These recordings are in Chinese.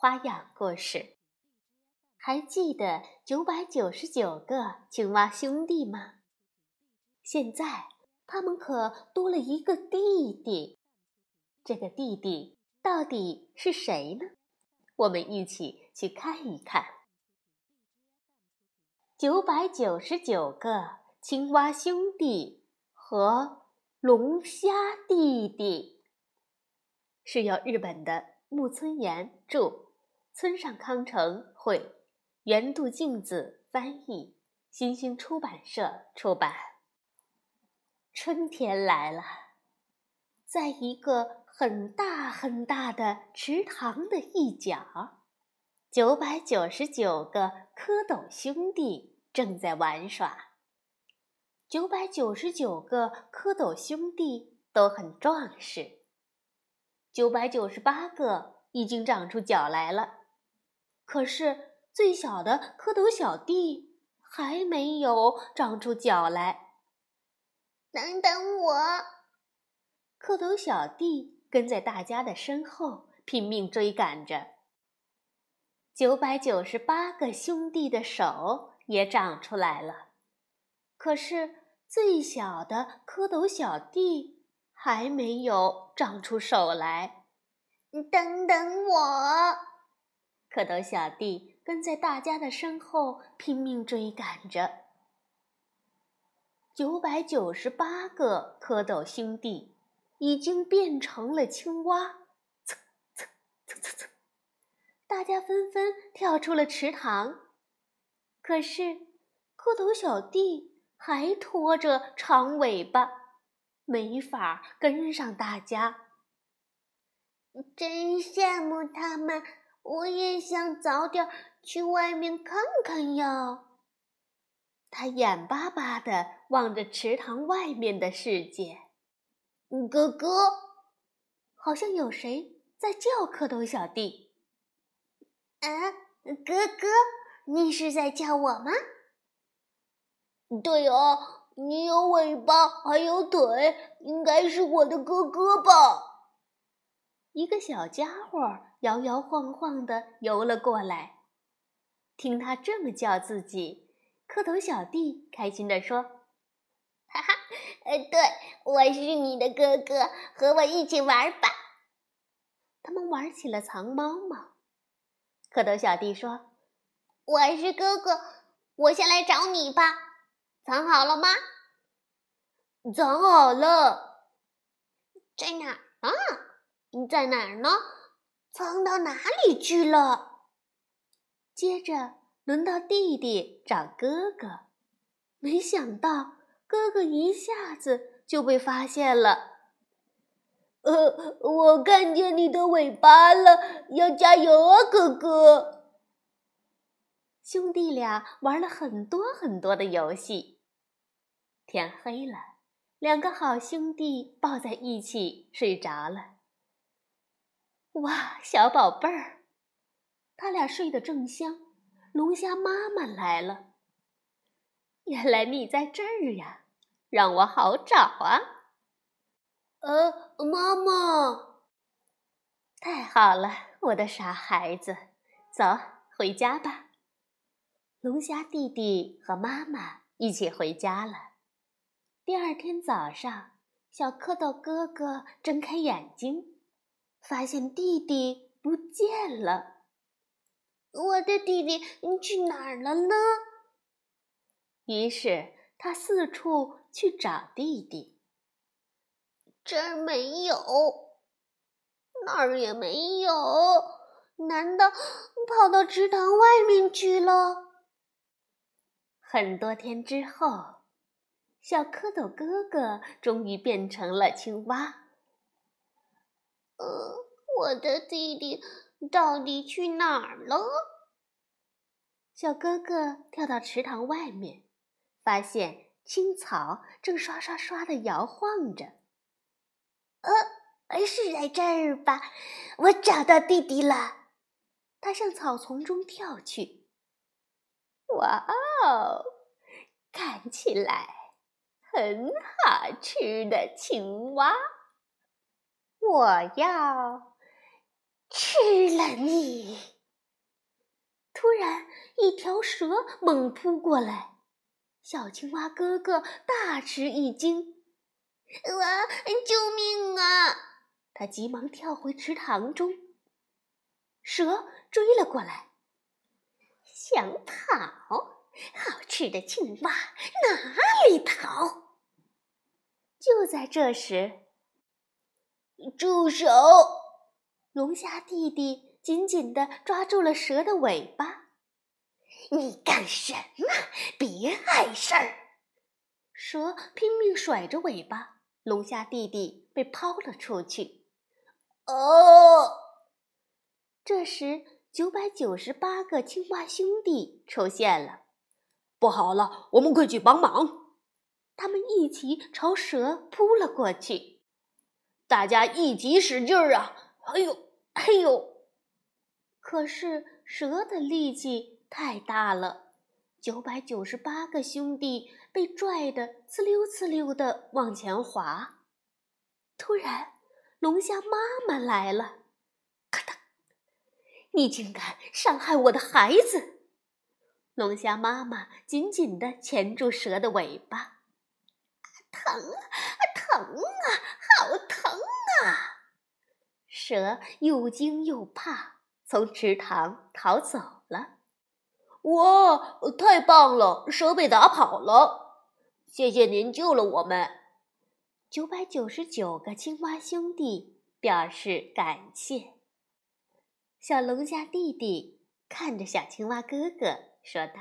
花样故事。还记得九百九十九个青蛙兄弟吗？现在他们可多了一个弟弟，这个弟弟到底是谁呢？我们一起去看一看。九百九十九个青蛙兄弟和。龙虾弟弟是由日本的木村岩著，村上康成绘，原渡静子翻译，新兴出版社出版。春天来了，在一个很大很大的池塘的一角，九百九十九个蝌蚪兄弟正在玩耍。九百九十九个蝌蚪兄弟都很壮实，九百九十八个已经长出脚来了，可是最小的蝌蚪小弟还没有长出脚来。等等我！蝌蚪小弟跟在大家的身后拼命追赶着。九百九十八个兄弟的手也长出来了。可是，最小的蝌蚪小弟还没有长出手来。等等我！蝌蚪小弟跟在大家的身后拼命追赶着。九百九十八个蝌蚪兄弟已经变成了青蛙，蹭蹭蹭蹭蹭！大家纷纷跳出了池塘。可是，蝌蚪小弟。还拖着长尾巴，没法跟上大家。真羡慕他们，我也想早点去外面看看呀。他眼巴巴地望着池塘外面的世界。哥哥，好像有谁在叫蝌蚪小弟。啊，哥哥，你是在叫我吗？对啊，你有尾巴还有腿，应该是我的哥哥吧？一个小家伙摇摇晃晃地游了过来，听他这么叫自己，蝌蚪小弟开心地说：“哈哈，呃，对，我是你的哥哥，和我一起玩吧。”他们玩起了藏猫猫。蝌蚪小弟说：“我是哥哥，我先来找你吧。”藏好了吗？藏好了，在哪儿呢？你在哪儿呢？藏到哪里去了？接着轮到弟弟找哥哥，没想到哥哥一下子就被发现了。呃，我看见你的尾巴了，要加油啊，哥哥！兄弟俩玩了很多很多的游戏。天黑了，两个好兄弟抱在一起睡着了。哇，小宝贝儿，他俩睡得正香。龙虾妈妈来了，原来你在这儿呀，让我好找啊。呃，妈妈，太好了，我的傻孩子，走，回家吧。龙虾弟弟和妈妈一起回家了。第二天早上，小蝌蚪哥哥睁开眼睛，发现弟弟不见了。我的弟弟你去哪儿了呢？于是他四处去找弟弟。这儿没有，那儿也没有，难道跑到池塘外面去了？很多天之后。小蝌蚪哥哥终于变成了青蛙。呃，我的弟弟到底去哪儿了？小哥哥跳到池塘外面，发现青草正刷刷刷的摇晃着。呃，是在这儿吧？我找到弟弟了。他向草丛中跳去。哇哦，看起来很好吃的青蛙。我要吃了你！突然，一条蛇猛扑过来，小青蛙哥哥大吃一惊：“哇，救命啊！”他急忙跳回池塘中。蛇追了过来，想跑，好吃的青蛙哪里逃？就在这时，住手！龙虾弟弟。紧紧地抓住了蛇的尾巴，你干什么？别碍事儿！蛇拼命甩着尾巴，龙虾弟弟被抛了出去。哦！这时，九百九十八个青蛙兄弟出现了。不好了，我们快去帮忙！他们一起朝蛇扑了过去。大家一起使劲儿啊！哎呦，哎呦！可是蛇的力气太大了，九百九十八个兄弟被拽得呲溜呲溜的往前滑。突然，龙虾妈妈来了，咔嗒！你竟敢伤害我的孩子！龙虾妈妈紧紧地钳住蛇的尾巴，疼啊，疼啊，好疼！蛇又惊又怕。从池塘逃走了，哇，太棒了！蛇被打跑了，谢谢您救了我们。九百九十九个青蛙兄弟表示感谢。小龙虾弟弟看着小青蛙哥哥说道：“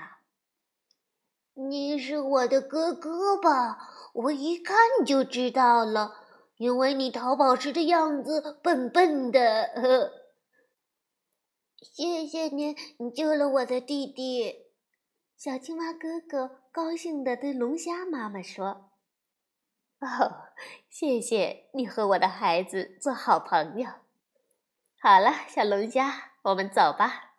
你是我的哥哥吧？我一看就知道了，因为你逃跑时的样子笨笨的。”呵。谢谢您，你救了我的弟弟。小青蛙哥哥高兴地对龙虾妈妈说：“哦，谢谢你和我的孩子做好朋友。好了，小龙虾，我们走吧。”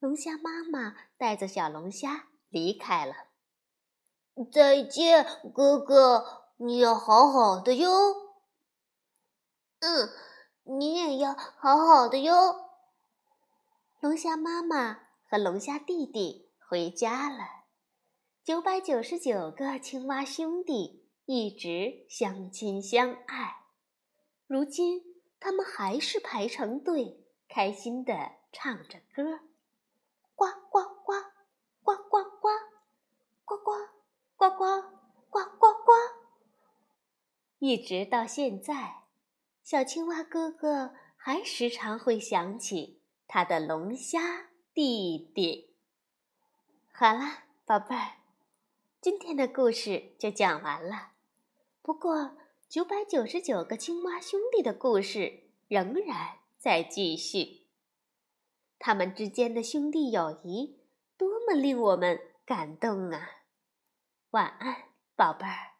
龙虾妈妈带着小龙虾离开了。再见，哥哥，你要好好的哟。嗯，你也要好好的哟。龙虾妈妈和龙虾弟弟回家了。九百九十九个青蛙兄弟一直相亲相爱，如今他们还是排成队，开心地唱着歌：呱呱呱，呱呱呱呱呱呱呱。一直到现在，小青蛙哥哥还时常会想起。他的龙虾弟弟。好了，宝贝儿，今天的故事就讲完了。不过，九百九十九个青蛙兄弟的故事仍然在继续。他们之间的兄弟友谊多么令我们感动啊！晚安，宝贝儿。